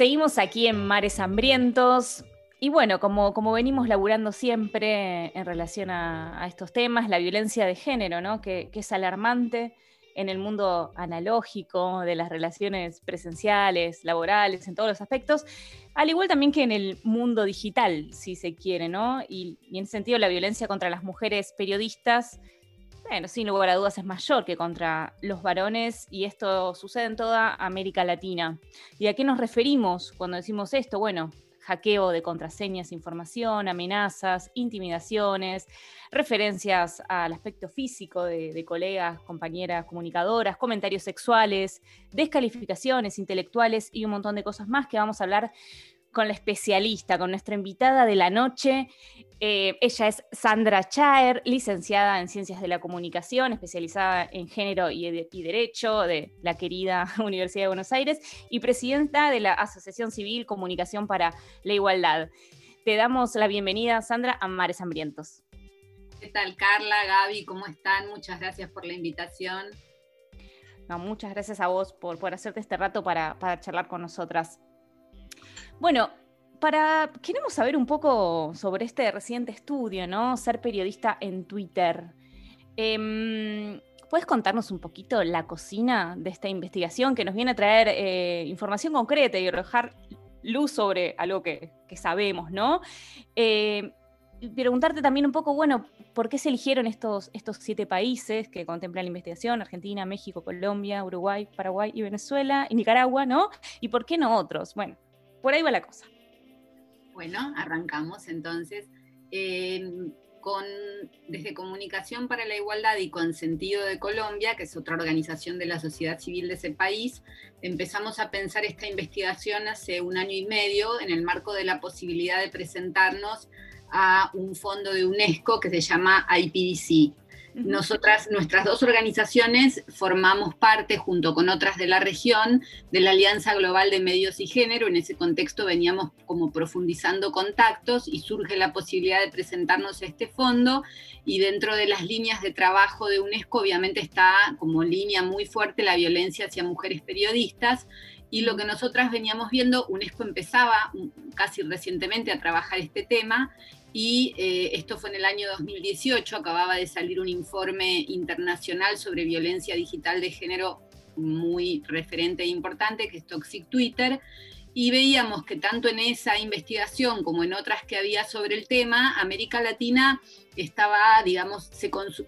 Seguimos aquí en Mares Hambrientos. Y bueno, como, como venimos laburando siempre en relación a, estos temas, la violencia de género, ¿no? que, es alarmante en el mundo analógico de las relaciones presenciales, laborales, en todos los aspectos, al igual también que en el mundo digital, si se quiere, ¿no? Y, y en ese sentido la violencia contra las mujeres periodistas, bueno, sin lugar a dudas es mayor que contra los varones y esto sucede en toda América Latina. ¿Y a qué nos referimos cuando decimos esto? Bueno, hackeo de contraseñas, información, amenazas, intimidaciones, referencias al aspecto físico de, colegas, compañeras, comunicadoras, comentarios sexuales, descalificaciones intelectuales y un montón de cosas más que vamos a hablar con la especialista, con nuestra invitada de la noche. Eh, ella es Sandra Chaer, licenciada en Ciencias de la Comunicación, especializada en Género y, Derecho de la querida Universidad de Buenos Aires y presidenta de la Asociación Civil Comunicación para la Igualdad. Te damos la bienvenida, Sandra, a Mares Hambrientos. ¿Qué tal, Carla, Gaby? ¿Cómo están? Muchas gracias por la invitación. muchas gracias a vos por, por hacerte este rato para, para charlar con nosotras. Bueno, para, queremos saber un poco sobre este reciente estudio, ¿no? Ser periodista en Twitter. Em, ¿Puedes contarnos un poquito la cocina de esta investigación que nos viene a traer eh, información concreta y arrojar luz sobre algo que, sabemos, ¿no? Eh, preguntarte también un poco, bueno, ¿por qué se eligieron estos, estos siete países que contemplan la investigación? Argentina, México, Colombia, Uruguay, Paraguay y Venezuela, y Nicaragua, ¿no? ¿Y por qué no otros? Bueno, por ahí va la cosa. Bueno, arrancamos entonces. Em, con, desde Comunicación para la Igualdad y con Sentido de Colombia, que es otra organización de la sociedad civil de ese país, empezamos a pensar esta investigación hace un año y medio en el marco de la posibilidad de presentarnos a un fondo de UNESCO que se llama IPDC, nosotras, nuestras dos organizaciones formamos parte, junto con otras de la región, de la Alianza Global de Medios y Género. En ese contexto veníamos como profundizando contactos y surge la posibilidad de presentarnos a este fondo. Y dentro de las líneas de trabajo de UNESCO, obviamente está como línea muy fuerte la violencia hacia mujeres periodistas. Y lo que nosotras veníamos viendo, UNESCO empezaba casi recientemente a trabajar este tema y eh, esto fue en el año 2018, acababa de salir un informe internacional sobre violencia digital de género muy referente e importante, que es Toxic Twitter, y veíamos que tanto en esa investigación como en otras que había sobre el tema, América Latina estaba, digamos,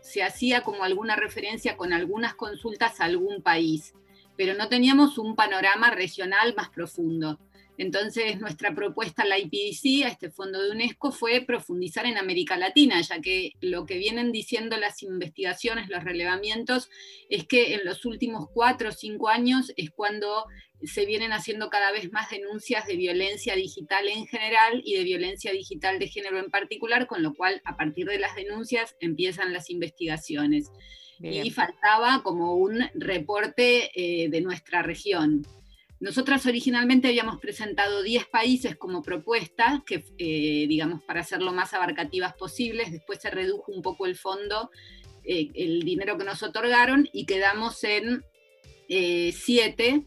se hacía como alguna referencia con algunas consultas a algún país, pero no teníamos un panorama regional más profundo. Entonces, nuestra propuesta a la IPDC, a este fondo de UNESCO, fue profundizar en América Latina, ya que lo que vienen diciendo las investigaciones, los relevamientos, es que en los últimos cuatro o cinco años es cuando se vienen haciendo cada vez más denuncias de violencia digital en general y de violencia digital de género en particular, con lo cual a partir de las denuncias empiezan las investigaciones. Y faltaba como un reporte eh, de nuestra región. Nosotras originalmente habíamos presentado 10 países como propuesta, que, eh, digamos, para hacerlo más abarcativas posibles, después se redujo un poco el fondo, eh, el dinero que nos otorgaron, y quedamos en 7,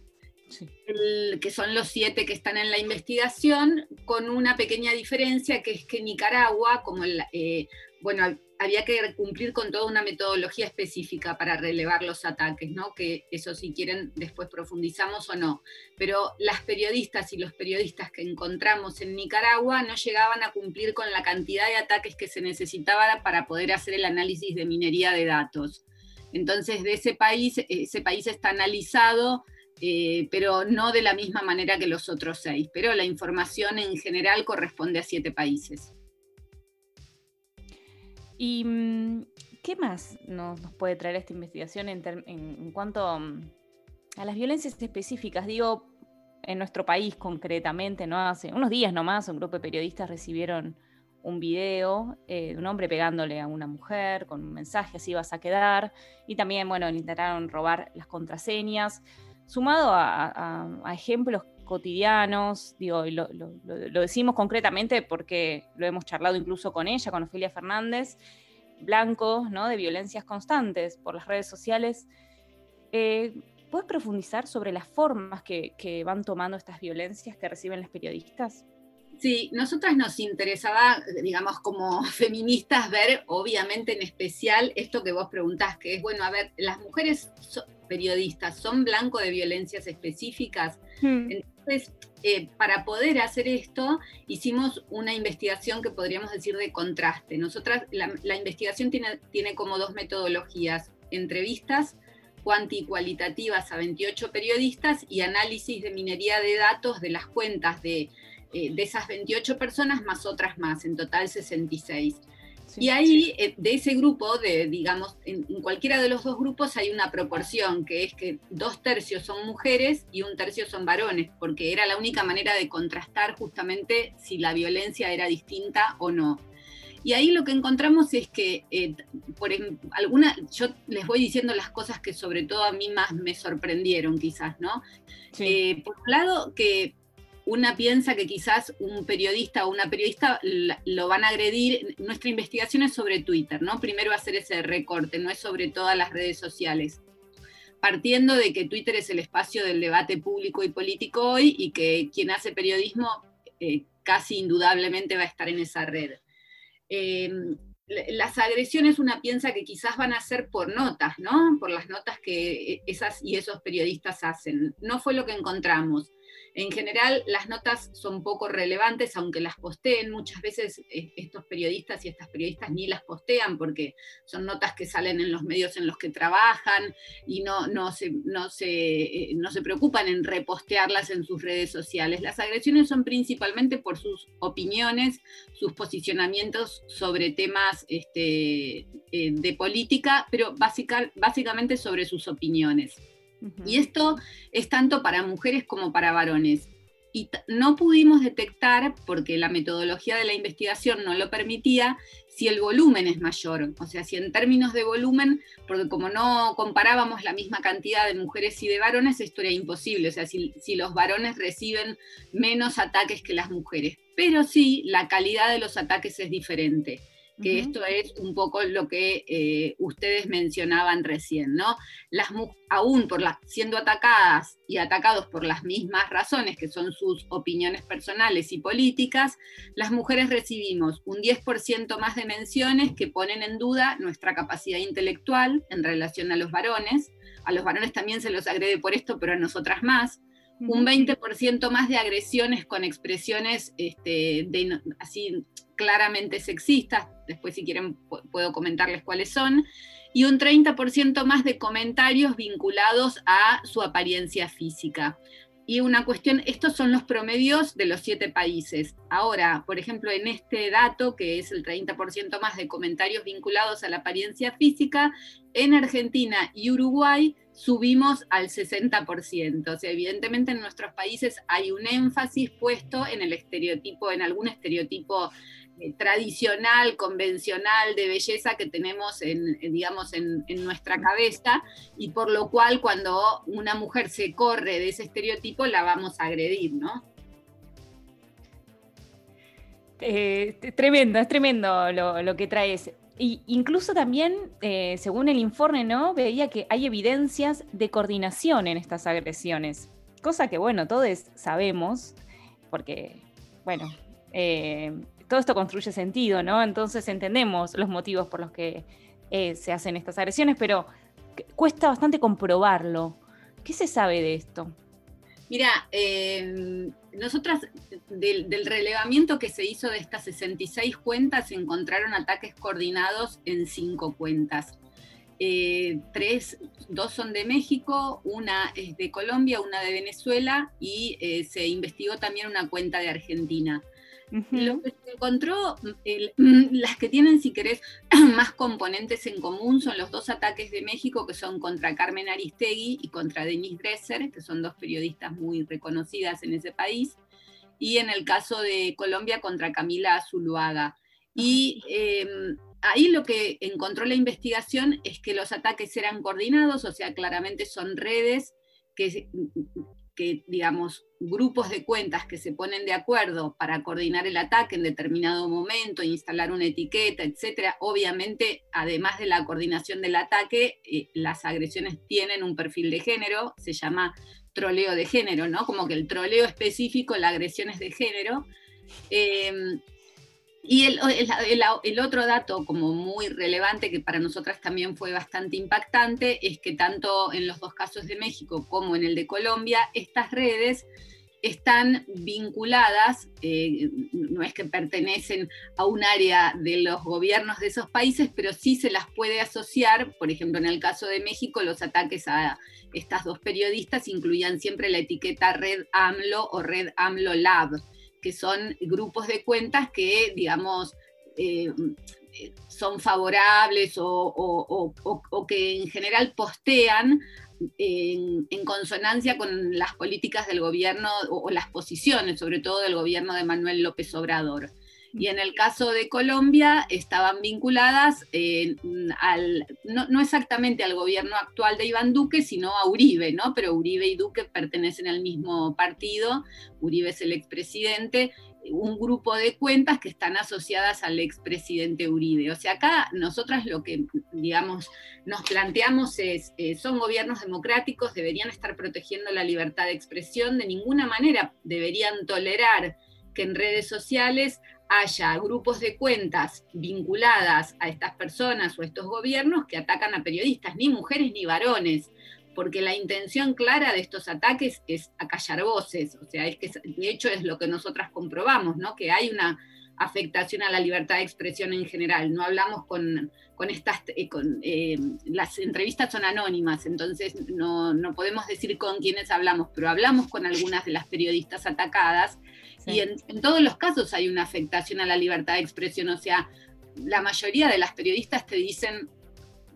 eh, que son los 7 que están en la investigación, con una pequeña diferencia, que es que Nicaragua, como el, bueno, había que cumplir con toda una metodología específica para relevar los ataques, ¿no? Que eso si quieren después profundizamos o no. Pero las periodistas y los periodistas que encontramos en Nicaragua no llegaban a cumplir con la cantidad de ataques que se necesitaba para poder hacer el análisis de minería de datos. Entonces, de ese país, ese país está analizado, eh, pero no de la misma manera que los otros seis. Pero la información en general corresponde a siete países. ¿Y mm, qué más nos, puede traer esta investigación en, cuanto mm, a las violencias específicas? Digo, en nuestro país concretamente, ¿no? Hace unos días nomás un grupo de periodistas recibieron un video eh, de un hombre pegándole a una mujer con un mensaje, así vas a quedar, y también, bueno, intentaron robar las contraseñas, sumado a, ejemplos cotidianos, digo, lo, lo, decimos concretamente porque lo hemos charlado incluso con ella, con Ofelia Fernández, blancos, ¿no? De violencias constantes por las redes sociales. Eh, ¿puedes profundizar sobre las formas que, que van tomando estas violencias que reciben las periodistas? Sí, nosotras nos interesaba, digamos, como feministas, ver, obviamente en especial, esto que vos preguntás, que es, bueno, a ver, las mujeres periodistas son blanco de violencias específicas. Hmm. Entonces, eh, para poder hacer esto, hicimos una investigación que podríamos decir de contraste. Nosotras, la, investigación tiene, tiene como dos metodologías, entrevistas cuantitativas a 28 periodistas y análisis de minería de datos de las cuentas de eh, de esas 28 personas más otras más, en total 66. y ahí, eh, de ese grupo, de, digamos, en, cualquiera de los dos grupos hay una proporción, que es que dos tercios son mujeres y un tercio son varones, porque era la única manera de contrastar justamente si la violencia era distinta o no. Y ahí lo que encontramos es que, eh, por alguna, yo les voy diciendo las cosas que sobre todo a mí más me sorprendieron quizás, ¿no? por un lado, que una piensa que quizás un periodista o una periodista lo van a agredir. Nuestra investigación es sobre Twitter, ¿no? Primero ser ese recorte, no es sobre todas las redes sociales. Partiendo de que Twitter es el espacio del debate público y político hoy y que quien hace periodismo eh, casi indudablemente va a estar en esa red. Eh, las agresiones una piensa que quizás van a ser por notas, ¿no? Por las notas que esas y esos periodistas hacen. No fue lo que encontramos. En general, las notas son poco relevantes, aunque las posteen. Muchas veces eh, estos periodistas y estas periodistas ni las postean porque son notas que salen en los medios en los que trabajan y no, no, se, no, se, eh, no se preocupan en repostearlas en sus redes sociales. Las agresiones son principalmente por sus opiniones, sus posicionamientos sobre temas este, eh, de política, pero básicamente sobre sus opiniones. Y esto es tanto para mujeres como para varones. Y no pudimos detectar, porque la metodología de la investigación no lo permitía, si el volumen es mayor. O sea, si en términos de volumen, porque como no comparábamos la misma cantidad de mujeres y de varones, esto era imposible. O sea, si, si los varones reciben menos ataques que las mujeres. Pero sí, la calidad de los ataques es diferente que esto es un poco lo que eh, ustedes mencionaban recién, ¿no? Las aún por las, siendo atacadas y atacados por las mismas razones, que son sus opiniones personales y políticas, las mujeres recibimos un 10% más de menciones que ponen en duda nuestra capacidad intelectual en relación a los varones. A los varones también se los agrede por esto, pero a nosotras más un 20% más de agresiones con expresiones este, de, así claramente sexistas, después si quieren puedo comentarles cuáles son, y un 30% más de comentarios vinculados a su apariencia física. Y una cuestión, estos son los promedios de los siete países. Ahora, por ejemplo, en este dato, que es el 30% más de comentarios vinculados a la apariencia física, en Argentina y Uruguay subimos al 60%. O sea, evidentemente en nuestros países hay un énfasis puesto en el estereotipo, en algún estereotipo tradicional, convencional de belleza que tenemos en, digamos, en, nuestra cabeza y por lo cual cuando una mujer se corre de ese estereotipo la vamos a agredir, ¿no? Eh, tremendo, es tremendo lo, que traes. Y incluso también, eh, según el informe, ¿no? Veía que hay evidencias de coordinación en estas agresiones. Cosa que, bueno, todos sabemos, porque, bueno, todo esto construye sentido, ¿no? Entonces entendemos los motivos por los que eh, se hacen estas agresiones, pero cuesta bastante comprobarlo. ¿Qué se sabe de esto? Mira, eh, nosotras del, relevamiento que se hizo de estas 66 cuentas se encontraron ataques coordinados en cinco cuentas. Eh, tres, dos son de México, una es de Colombia, una de Venezuela y se investigó también una cuenta de Argentina. Lo que se encontró, las que tienen, si querés, más componentes en común son los dos ataques de México, que son contra Carmen Aristegui y contra Denise Dresser, que son dos periodistas muy reconocidas en ese país, y en el caso de Colombia contra Camila Zuluaga. Y em, ahí lo que encontró la investigación es que los ataques eran coordinados, o sea, claramente son redes que que, digamos, grupos de cuentas que se ponen de acuerdo para coordinar el ataque en determinado momento, instalar una etiqueta, etcétera, obviamente, además de la coordinación del ataque, eh, las agresiones tienen un perfil de género, se llama troleo de género, ¿no? Como que el troleo específico, la agresión es de género. Em, y el, otro dato como muy relevante que para nosotras también fue bastante impactante es que tanto en los dos casos de México como en el de Colombia, estas redes están vinculadas, eh, no es que pertenecen a un área de los gobiernos de esos países, pero sí se las puede asociar, por ejemplo, en el caso de México, los ataques a estas dos periodistas incluían siempre la etiqueta Red AMLO o Red AMLO Lab que son grupos de cuentas que, digamos, eh, son favorables o, que en general postean en, consonancia con las políticas del gobierno o, las posiciones, sobre todo del gobierno de Manuel López Obrador. Y en el caso de Colombia estaban vinculadas al, no, exactamente al gobierno actual de Iván Duque, sino a Uribe, ¿no? Pero Uribe y Duque pertenecen al mismo partido, Uribe es el expresidente, un grupo de cuentas que están asociadas al expresidente Uribe. O sea, acá nosotras lo que, digamos, nos planteamos es, eh, son gobiernos democráticos, deberían estar protegiendo la libertad de expresión, de ninguna manera deberían tolerar que en redes sociales haya grupos de cuentas vinculadas a estas personas o estos gobiernos que atacan a periodistas, ni mujeres ni varones, porque la intención clara de estos ataques es acallar voces, o sea, es que de hecho es lo que nosotras comprobamos, ¿no? Que hay una afectación a la libertad de expresión en general. No hablamos con, estas, eh, con, eh, las entrevistas son anónimas, entonces no, no, podemos decir con quiénes hablamos, pero hablamos con algunas de las periodistas atacadas y en, todos los casos hay una afectación a la libertad de expresión, o sea, la mayoría de las periodistas te dicen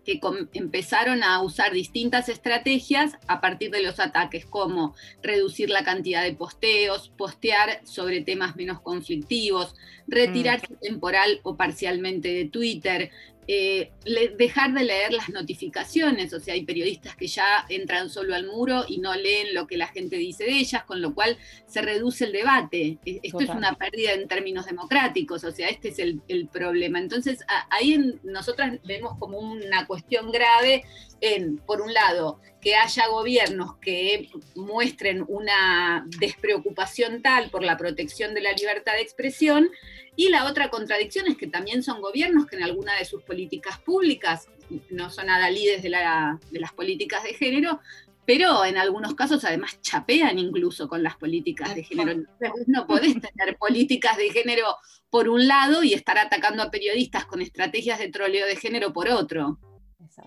que empezaron a usar distintas estrategias a partir de los ataques, como reducir la cantidad de posteos, postear sobre temas menos conflictivos, retirarse mm. temporal o parcialmente de Twitter, eh, dejar de leer las notificaciones, o sea, hay periodistas que ya entran solo al muro y no leen lo que la gente dice de ellas, con lo cual se reduce el debate. E, esto es una pérdida en términos democráticos, o sea, este es el, problema. Entonces, ahí nosotras vemos como una cuestión grave en, por un lado, que haya gobiernos que muestren una despreocupación tal por la protección de la libertad de expresión, y la otra contradicción es que también son gobiernos que en alguna de sus políticas públicas, no son adalides de, de las políticas de género, pero en algunos casos además chapean incluso con las políticas de género. no podés tener políticas de género por un lado y estar atacando a periodistas con estrategias de troleo de género por otro.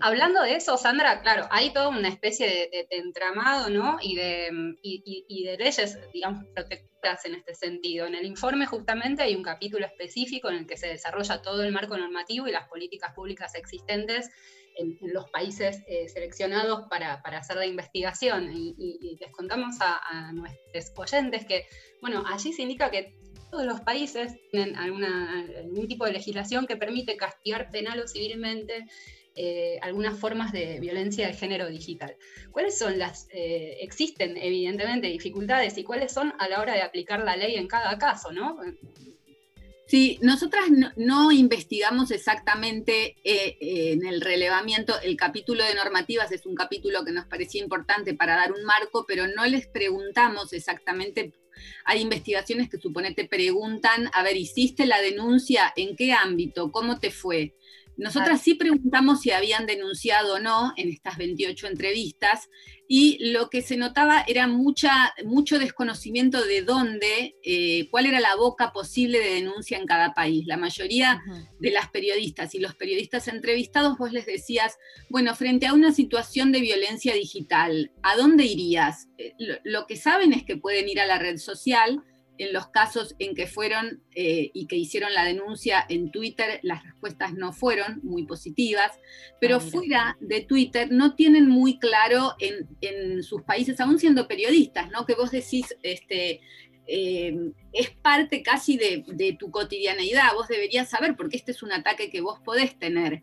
Hablando de eso, Sandra, claro, hay toda una especie de, entramado, ¿no? Y de, y, de leyes, digamos, protectoras en este sentido. En el informe justamente hay un capítulo específico en el que se desarrolla todo el marco normativo y las políticas públicas existentes en, los países eh, seleccionados para, hacer la investigación. Y, les contamos a, nuestros oyentes que, bueno, allí se indica que todos los países tienen algún tipo de legislación que permite castigar penal o civilmente eh, algunas formas de violencia de género digital. ¿Cuáles son las, eh, existen evidentemente dificultades y cuáles son a la hora de aplicar la ley en cada caso, ¿no? Sí, nosotras no, investigamos exactamente eh, en el relevamiento, el capítulo de normativas es un capítulo que nos parecía importante para dar un marco, pero no les preguntamos exactamente, hay investigaciones que suponete preguntan, a ver, ¿hiciste la denuncia? ¿En qué ámbito? ¿Cómo te fue? Nosotras sí preguntamos si habían denunciado o no en estas 28 entrevistas y lo que se notaba era mucha, mucho desconocimiento de dónde, eh, cuál era la boca posible de denuncia en cada país. La mayoría de las periodistas y los periodistas entrevistados, vos les decías, bueno, frente a una situación de violencia digital, ¿a dónde irías? Eh, lo que saben es que pueden ir a la red social, en los casos en que fueron eh, y que hicieron la denuncia en Twitter, las respuestas no fueron muy positivas, pero ah, fuera de Twitter no tienen muy claro en, sus países, aún siendo periodistas, ¿no? Que vos decís, este, eh, es parte casi de, tu cotidianeidad, vos deberías saber porque este es un ataque que vos podés tener.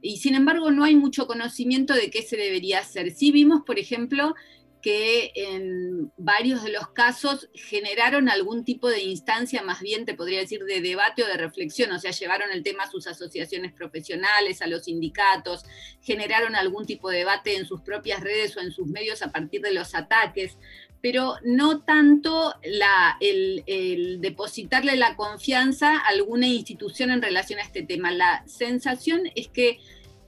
Y sin embargo no hay mucho conocimiento de qué se debería hacer. Sí vimos, por ejemplo, que en varios de los casos generaron algún tipo de instancia, más bien te podría decir, de debate o de reflexión, o sea, llevaron el tema a sus asociaciones profesionales, a los sindicatos, generaron algún tipo de debate en sus propias redes o en sus medios a partir de los ataques, pero no tanto el, el depositarle la confianza a alguna institución en relación a este tema. La sensación es que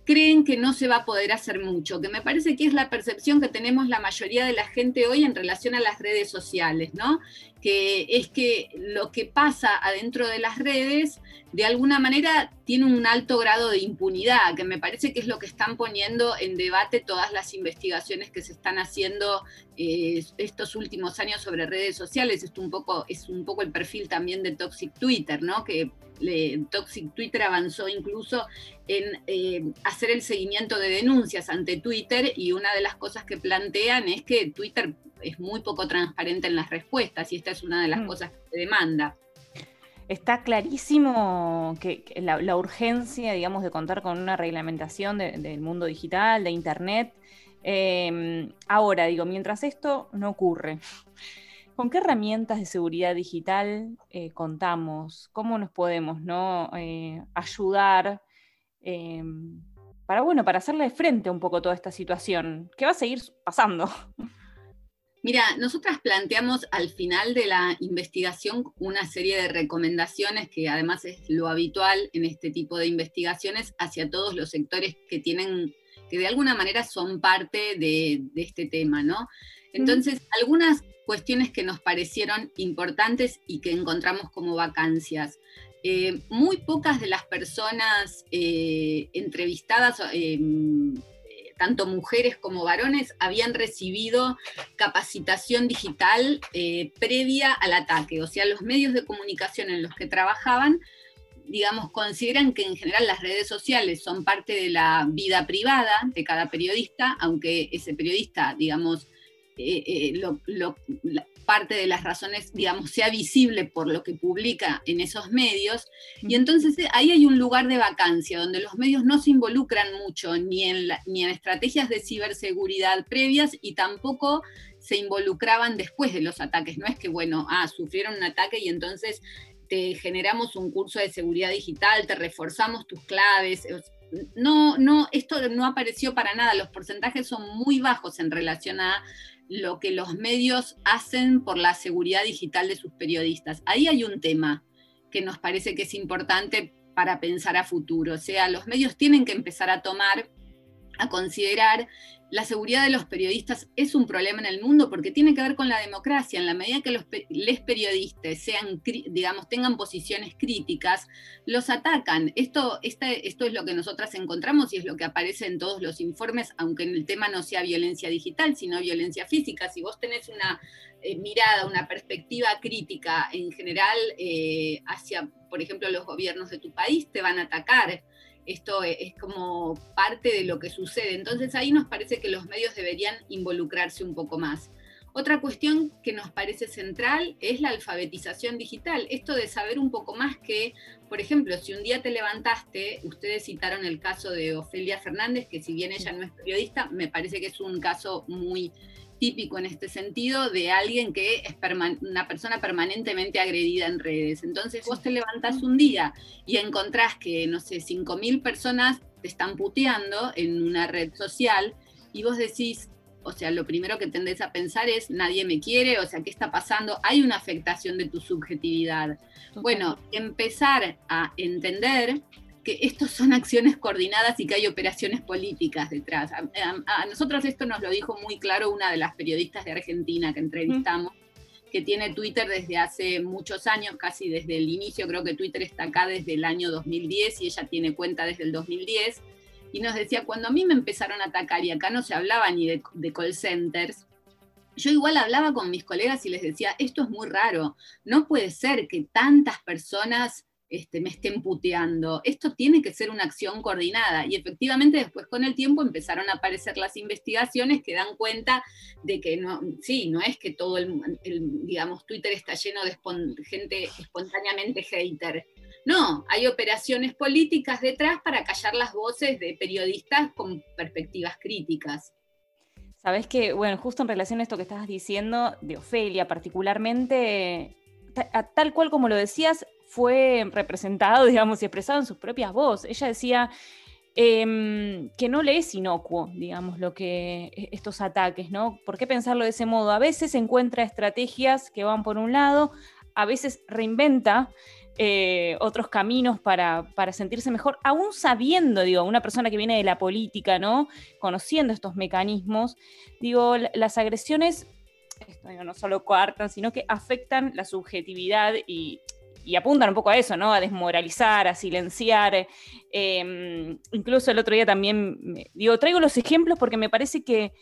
creen que no se va a poder hacer mucho, que me parece que es la percepción que tenemos la mayoría de la gente hoy en relación a las redes sociales, ¿no? Que es que lo que pasa adentro de las redes de alguna manera tiene un alto grado de impunidad, que me parece que es lo que están poniendo en debate todas las investigaciones que se están haciendo eh, estos últimos años sobre redes sociales. Esto un poco, es un poco el perfil también de Toxic Twitter, ¿no? Que Toxic Twitter avanzó incluso en eh, hacer el seguimiento de denuncias ante Twitter y una de las cosas que plantean es que Twitter es muy poco transparente en las respuestas y esta es una de las mm. cosas que se demanda. Está clarísimo que, la, urgencia, digamos, de contar con una reglamentación del mundo digital, de Internet. Em, ahora, digo, mientras esto no ocurre, ¿Con qué herramientas de seguridad digital eh, contamos? ¿Cómo nos podemos ¿no? Eh, ayudar em, para, bueno, para hacerle frente un poco a toda esta situación que va a seguir pasando? Mira, nosotras planteamos al final de la investigación una serie de recomendaciones que además es lo habitual en este tipo de investigaciones hacia todos los sectores que tienen, que de alguna manera son parte de, de este tema, ¿no? Entonces, algunas cuestiones que nos parecieron importantes y que encontramos como vacancias. Eh, muy pocas de las personas eh, entrevistadas, eh, tanto mujeres como varones, habían recibido capacitación digital previa al ataque. O sea, los medios de comunicación en los que trabajaban, digamos, consideran que en general las redes sociales son parte de la vida privada de cada periodista, aunque ese periodista, digamos, eh, eh, parte de las razones, digamos, sea visible por lo que publica en esos medios. Y entonces eh, ahí hay un lugar de vacancia donde los medios no se involucran mucho ni en, ni en estrategias de ciberseguridad previas y tampoco se involucraban después de los ataques. No es que, bueno, ah, sufrieron un ataque y entonces te generamos un curso de seguridad digital, te reforzamos tus claves. No, no, esto no apareció para nada. Los porcentajes son muy bajos en relación a lo que los medios hacen por la seguridad digital de sus periodistas. Ahí hay un tema que nos parece que es importante para pensar a futuro. O sea, los medios tienen que empezar a tomar, a considerar la seguridad de los periodistas es un problema en el mundo porque tiene que ver con la democracia. En la medida que los periodistas sean, digamos, tengan posiciones críticas, los atacan. Esto, este, esto es lo que nosotras encontramos y es lo que aparece en todos los informes, aunque en el tema no sea violencia digital, sino violencia física. Si vos tenés una eh, mirada, una perspectiva crítica en general eh, hacia, por ejemplo, los gobiernos de tu país, te van a atacar esto es como parte de lo que sucede. Entonces ahí nos parece que los medios deberían involucrarse un poco más. Otra cuestión que nos parece central es la alfabetización digital. Esto de saber un poco más que, por ejemplo, si un día te levantaste, ustedes citaron el caso de Ofelia Fernández, que si bien ella no es periodista, me parece que es un caso muy típico en este sentido de alguien que es una persona permanentemente agredida en redes. Entonces vos te levantás un día y encontrás que, no sé, 5.000 personas te están puteando en una red social y vos decís, o sea, lo primero que tendés a pensar es, nadie me quiere, o sea, ¿qué está pasando? Hay una afectación de tu subjetividad. Bueno, empezar a entender que estos son acciones coordinadas y que hay operaciones políticas detrás. A, nosotros esto nos lo dijo muy claro una de las periodistas de Argentina que entrevistamos, que tiene Twitter desde hace muchos años, casi desde el inicio, creo que Twitter está acá desde el año 2010 y ella tiene cuenta desde el 2010, y nos decía, cuando a mí me empezaron a atacar y acá no se hablaba ni de, de call centers, yo igual hablaba con mis colegas y les decía, esto es muy raro, no puede ser que tantas personas este, me estén puteando. Esto tiene que ser una acción coordinada. Y efectivamente después con el tiempo empezaron a aparecer las investigaciones que dan cuenta de que no, sí, no es que todo el, digamos, Twitter está lleno de gente espontáneamente hater. No, hay operaciones políticas detrás para callar las voces de periodistas con perspectivas críticas. Sabes que, bueno, justo en relación a esto que estabas diciendo de Ofelia, particularmente, tal cual como lo decías, fue representado, digamos, y expresado en sus propias voces. Ella decía em, que no le es inocuo, digamos, lo que e, estos ataques, ¿no? ¿Por qué pensarlo de ese modo? A veces encuentra estrategias que van por un lado, a veces reinventa eh, otros caminos para, sentirse mejor, aún sabiendo, digo, una persona que viene de la política, ¿no? Conociendo estos mecanismos, digo, las agresiones, no solo coartan, sino que afectan la subjetividad y, apuntan un poco a eso, ¿no? A desmoralizar, a silenciar. Em, incluso el otro día también, digo, traigo los ejemplos porque me parece que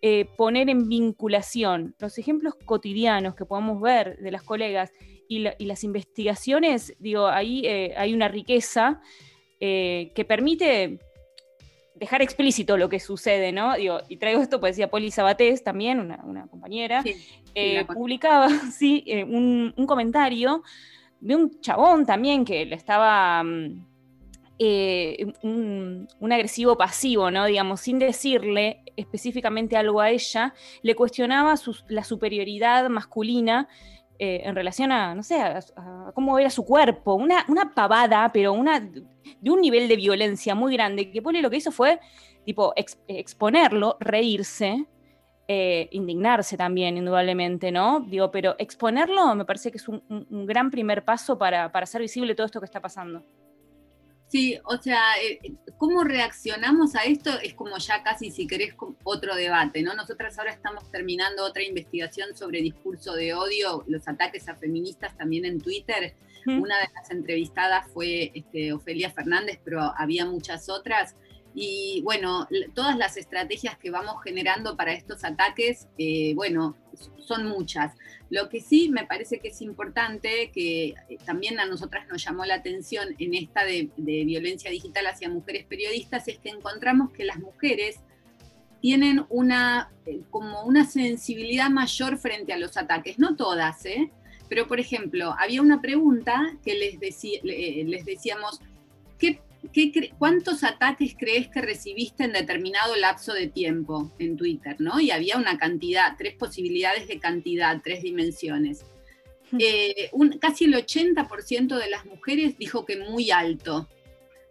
eh, poner en vinculación los ejemplos cotidianos que podamos ver de las colegas y, las investigaciones, digo, ahí eh, hay una riqueza eh, que permite dejar explícito lo que sucede, ¿no? Digo, y traigo esto, pues decía Poli Sabatés también, una, compañera, publicaba sí, un, un, comentario de un chabón también que le estaba mm, eh, un, agresivo pasivo, ¿no? Digamos, sin decirle específicamente algo a ella, le cuestionaba la superioridad masculina eh, en relación a, no sé, a, cómo era su cuerpo, una, una, pavada, pero una, de un nivel de violencia muy grande, que Poli lo que hizo fue, tipo, exponerlo, reírse, eh, indignarse también, indudablemente, ¿no? Digo, pero exponerlo me parece que es un, un gran primer paso para, para hacer visible todo esto que está pasando. Sí, o sea, eh, cómo reaccionamos a esto es como ya casi, si querés, otro debate, ¿no? Nosotras ahora estamos terminando otra investigación sobre discurso de odio, los ataques a feministas también en Twitter. Una de las entrevistadas fue este, Ofelia Fernández, pero había muchas otras. Y bueno, todas las estrategias que vamos generando para estos ataques, eh, bueno, son muchas. Lo que sí me parece que es importante, que eh, también a nosotras nos llamó la atención en esta de, violencia digital hacia mujeres periodistas, es que encontramos que las mujeres tienen una, eh, como una sensibilidad mayor frente a los ataques, no todas, ¿eh? Pero, por ejemplo, había una pregunta que les, les decíamos, ¿qué ¿cuántos ataques crees que recibiste en determinado lapso de tiempo en Twitter? ¿no? Y había una cantidad, tres posibilidades de cantidad, tres dimensiones. Eh, casi el 80% de las mujeres dijo que muy alto.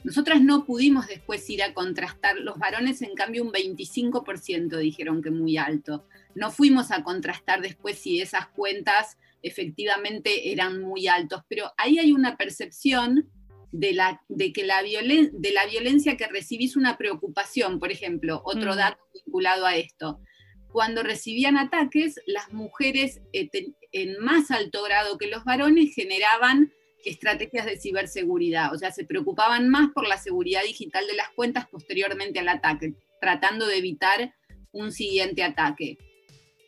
Nosotras no pudimos después ir a contrastar, los varones en cambio un 25% dijeron que muy alto. No fuimos a contrastar después si esas cuentas efectivamente eran muy altos, pero ahí hay una percepción de, la, de que la, de la violencia que recibís una preocupación, por ejemplo, otro mm. dato vinculado a esto. Cuando recibían ataques, las mujeres eh, en más alto grado que los varones generaban estrategias de ciberseguridad, o sea, se preocupaban más por la seguridad digital de las cuentas posteriormente al ataque, tratando de evitar un siguiente ataque.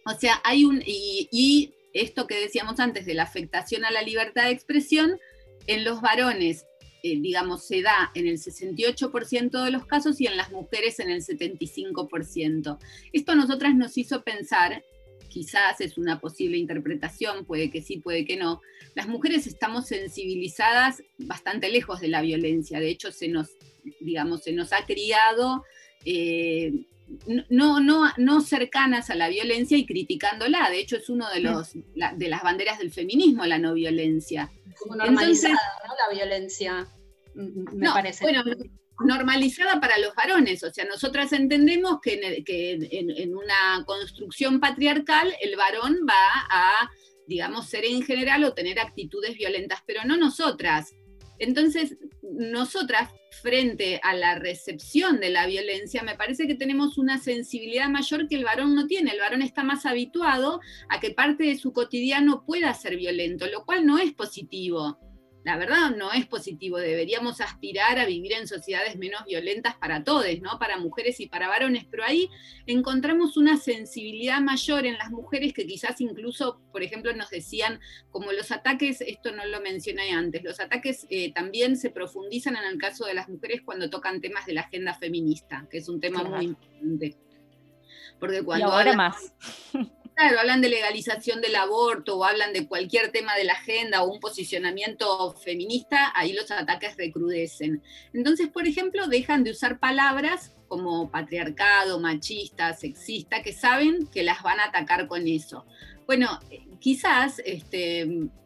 O sea, hay un, y, y esto que decíamos antes de la afectación a la libertad de expresión, en los varones eh, digamos, se da en el 68% de los casos y en las mujeres en el 75%. Esto a nosotras nos hizo pensar, quizás es una posible interpretación, puede que sí, puede que no, las mujeres estamos sensibilizadas bastante lejos de la violencia, de hecho se nos, digamos, se nos ha criado... Eh, no, no, no cercanas a la violencia y criticándola. De hecho, es uno de, los, de las banderas del feminismo, la no violencia. Como normalizada, ¿no? La violencia, mm, me parece. Bueno, normalizada para los varones, o sea, nosotras entendemos que, en, una construcción patriarcal el varón va a, digamos, ser en general o tener actitudes violentas, pero no nosotras. Entonces, nosotras, frente a la recepción de la violencia, me parece que tenemos una sensibilidad mayor que el varón no tiene. El varón está más habituado a que parte de su cotidiano pueda ser violento, lo cual no es positivo la verdad no es positivo. Deberíamos aspirar a vivir en sociedades menos violentas para todos, ¿no? Para mujeres y para varones, pero ahí encontramos una sensibilidad mayor en las mujeres que quizás incluso, por ejemplo, nos decían, como los ataques, esto no lo mencioné antes, los ataques eh, también se profundizan en el caso de las mujeres cuando tocan temas de la agenda feminista, que es un tema muy importante. Porque cuando y ahora más. Claro, hablan de legalización del aborto o hablan de cualquier tema de la agenda o un posicionamiento feminista, ahí los ataques recrudecen. Entonces, por ejemplo, dejan de usar palabras como patriarcado, machista, sexista, que saben que las van a atacar con eso. Bueno, quizás este,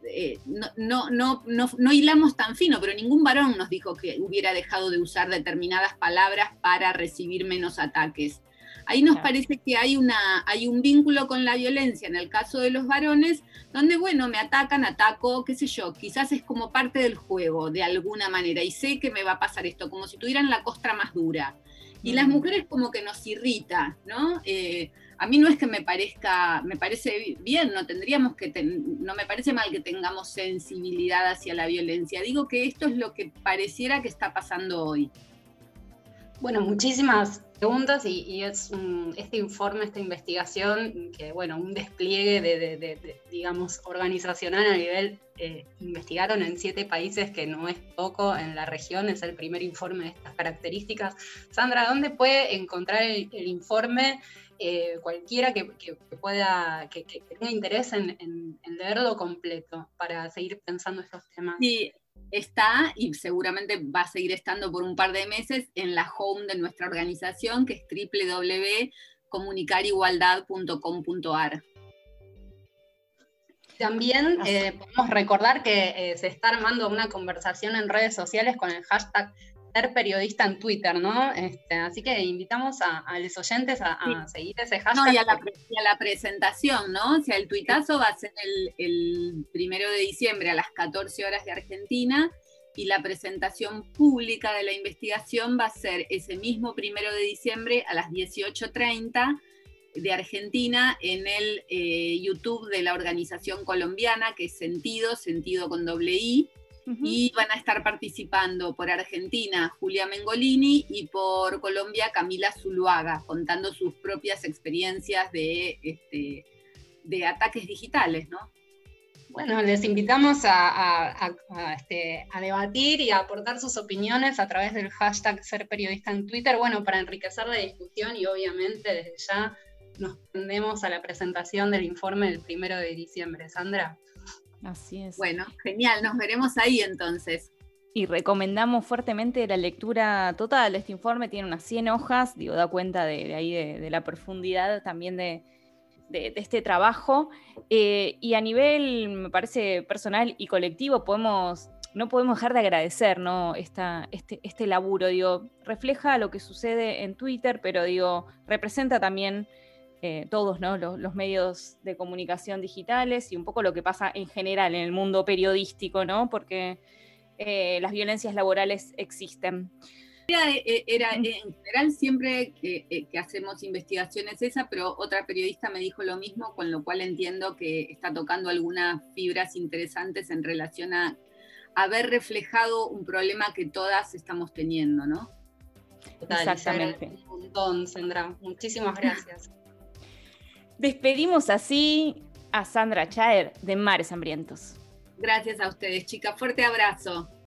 eh, no, hilamos tan fino, pero ningún varón nos dijo que hubiera dejado de usar determinadas palabras para recibir menos ataques. Ahí nos parece que hay, una, hay un vínculo con la violencia en el caso de los varones, donde, bueno, me atacan, ataco, qué sé yo, quizás es como parte del juego, de alguna manera, y sé que me va a pasar esto, como si tuvieran la costra más dura. Y las mujeres como que nos irrita, ¿no? Eh, a mí no es que me parezca, me parece bien, no tendríamos que, no me parece mal que tengamos sensibilidad hacia la violencia. Digo que esto es lo que pareciera que está pasando hoy. Bueno, muchísimas preguntas y, es este informe, esta investigación, que bueno, un despliegue de, digamos, organizacional a nivel, eh, investigaron en siete países, que no es poco en la región, es el primer informe de estas características. Sandra, ¿dónde puede encontrar el, informe? Eh, cualquiera que, pueda, que, tenga interés en, en, leerlo completo para seguir pensando estos temas. Sí, está y seguramente va a seguir estando por un par de meses en la home de nuestra organización, que es www.comunicarigualdad.com.ar. También eh, podemos recordar que eh, se está armando una conversación en redes sociales con el hashtag ser periodista en Twitter, ¿no? Este, así que invitamos a, los oyentes a, seguir ese hashtag. No, y a, la, presentación, ¿no? O sea, el tuitazo va a ser el, primero de diciembre a las 14 horas de Argentina y la presentación pública de la investigación va a ser ese mismo primero de diciembre a las 18.30 de Argentina en el eh, YouTube de la organización colombiana que es Sentido, Sentido con doble I y van a estar participando por Argentina Julia Mengolini y por Colombia Camila Zuluaga, contando sus propias experiencias de, este, de ataques digitales, ¿no? Bueno, les invitamos a, este, a, debatir y a aportar sus opiniones a través del hashtag Ser Periodista en Twitter, bueno, para enriquecer la discusión y obviamente desde ya nos tendemos a la presentación del informe del primero de diciembre. Sandra. Así es. Bueno, genial, nos veremos ahí entonces. Y recomendamos fuertemente la lectura total. Este informe tiene unas 100 hojas, digo, da cuenta de, ahí de, la profundidad también de, este trabajo. Eh, y a nivel, me parece, personal y colectivo, podemos, no podemos dejar de agradecer ¿no? Esta, este, este laburo. Digo, refleja lo que sucede en Twitter, pero digo, representa también eh, todos los, medios de comunicación digitales y un poco lo que pasa en general en el mundo periodístico, ¿no? porque eh, las violencias laborales existen. Era, en general siempre que, eh, que, hacemos investigaciones esa, pero otra periodista me dijo lo mismo, con lo cual entiendo que está tocando algunas fibras interesantes en relación a haber reflejado un problema que todas estamos teniendo, ¿no? Exactamente. Un montón, Sandra. Muchísimas gracias. Despedimos así a Sandra Chaer de Mares Hambrientos. Gracias a ustedes, chicas. Fuerte abrazo.